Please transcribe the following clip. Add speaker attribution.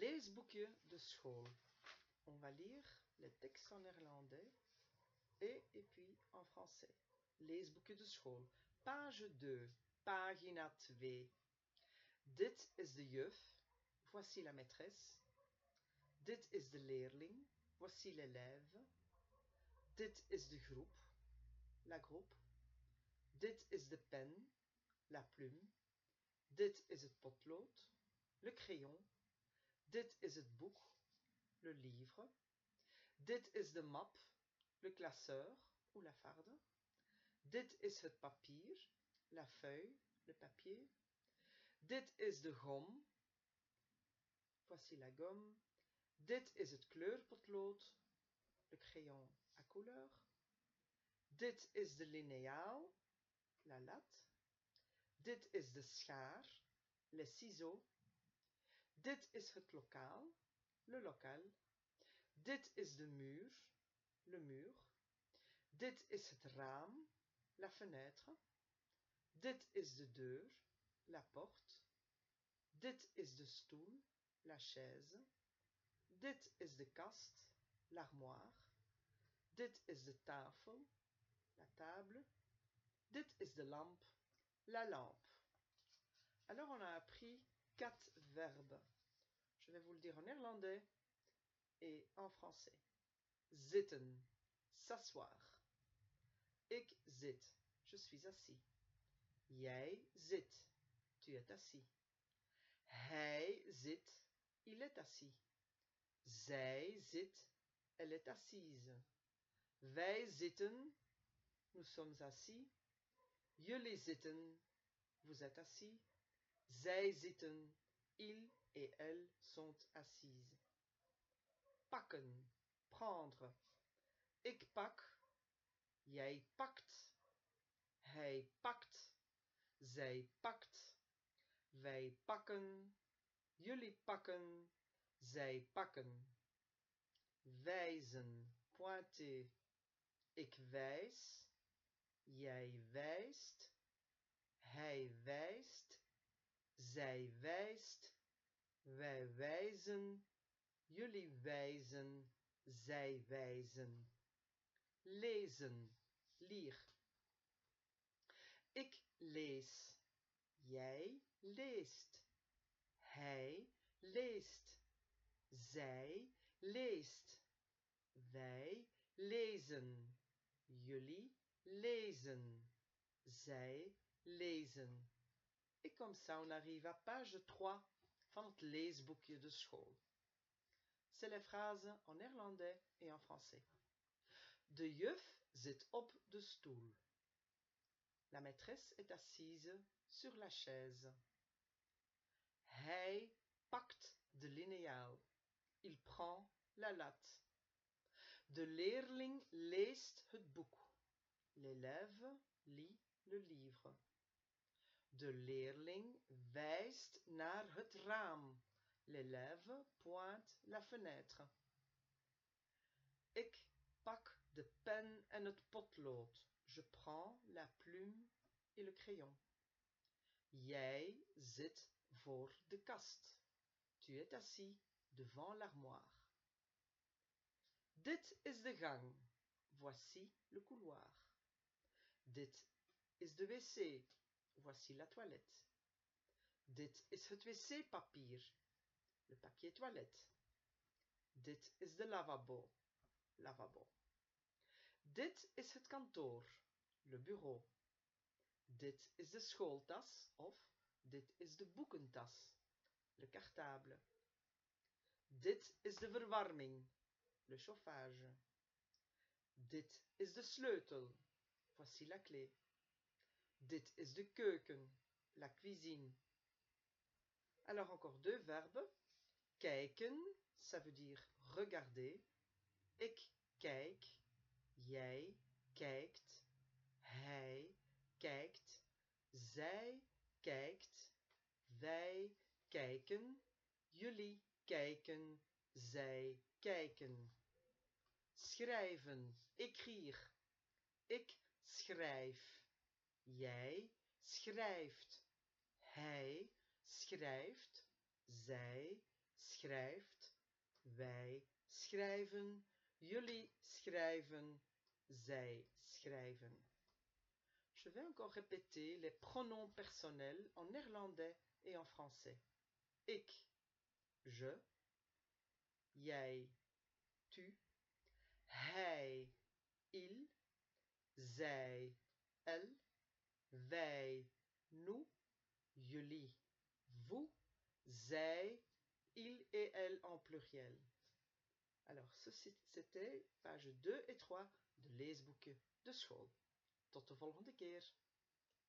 Speaker 1: Leesboekje de school. On va lire le texte en néerlandais et, et puis en français. Leesboekje de school. Page 2, pagina 2. Dit is de juf. Voici la maîtresse. Dit is de leerling. Voici l'élève. Dit is de groep. La groep. Dit is de pen. La plume. Dit is het potlood. Le crayon. Dit is het boek. Le livre. Dit is de map. Le classeur ou la farde. Dit is het papier. La feuille. Le papier. Dit is de gom. Voici la gomme. Dit is het kleurpotlood. Le crayon à couleur. Dit is de lineaal. La latte. Dit is de schaar. Les ciseaux. Dit is het lokaal. Le local. Dit is de muur. Le mur. Dit is het raam. La fenêtre. Dit is de deur. La porte. Dit is de stoel. La chaise. Dit is de kast. L'armoire. Dit is de tafel. La table. Dit is de lampe. La lampe. Alors on a appris quatre verbes. Je vais vous le dire en néerlandais et en français. Zitten, s'asseoir. Ik zit, je suis assis. Jij zit, tu es assis. Hij zit, il est assis. Zij zit, elle est assise. Wij zitten, nous sommes assis. Jullie zitten, vous êtes assis. Zij zitten, ils et elles sont assises. Pakken, prendre. Ik pak, jij pakt. Hij pakt, zij pakt. Wij pakken, jullie pakken, zij pakken. Wijzen, pointer. Ik wijs, jij wijst, hij wijst, zij wijst, wij wijzen, jullie wijzen, zij wijzen. Lezen, lire. Ik lees, jij leest, hij leest, zij leest, wij lezen, jullie lezen, zij lezen. Et comme ça, on arrive à page 3 van het de school. C'est les phrases en néerlandais et en français. De juf zit op de stoel. La maîtresse est assise sur la chaise. Hij pakt de lineaal. Il prend la latte. De leerling leest het boek. L'élève lit le livre. De leerling wijst naar het raam. L'élève pointe la fenêtre. Ik pak de pen en het potlood. Je prends la plume et le crayon. Jij zit voor de kast. Tu es assis devant l'armoire. Dit is de gang. Voici le couloir. Dit is de wc. Voici la toilette. Dit is het wc-papier. Le papier toilette. Dit is de lavabo. Lavabo. Dit is het kantoor. Le bureau. Dit is de schooltas of dit is de boekentas. Le cartable. Dit is de verwarming. Le chauffage. Dit is de sleutel. Voici la clé. Dit is de keuken. La cuisine. Alors encore deux verbes. Kijken, ça veut dire regarder. Ik kijk. Jij kijkt. Hij kijkt. Zij kijkt. Wij kijken. Jullie kijken. Zij kijken. Schrijven. Écrire. Ik schrijf. Jij schrijft. Hij schrijft. Zij schrijft. wij schrijven, jullie schrijven, zij schrijven. Je vais encore répéter les pronoms personnels en néerlandais et en français. Ik, je, jij, tu, hij, il, zij, elle, wij, nous, jullie, vous, zij, il et elle en pluriel. Alors, ceci, c'était page 2 et 3 de leesboeken de school. Tot de volgende keer.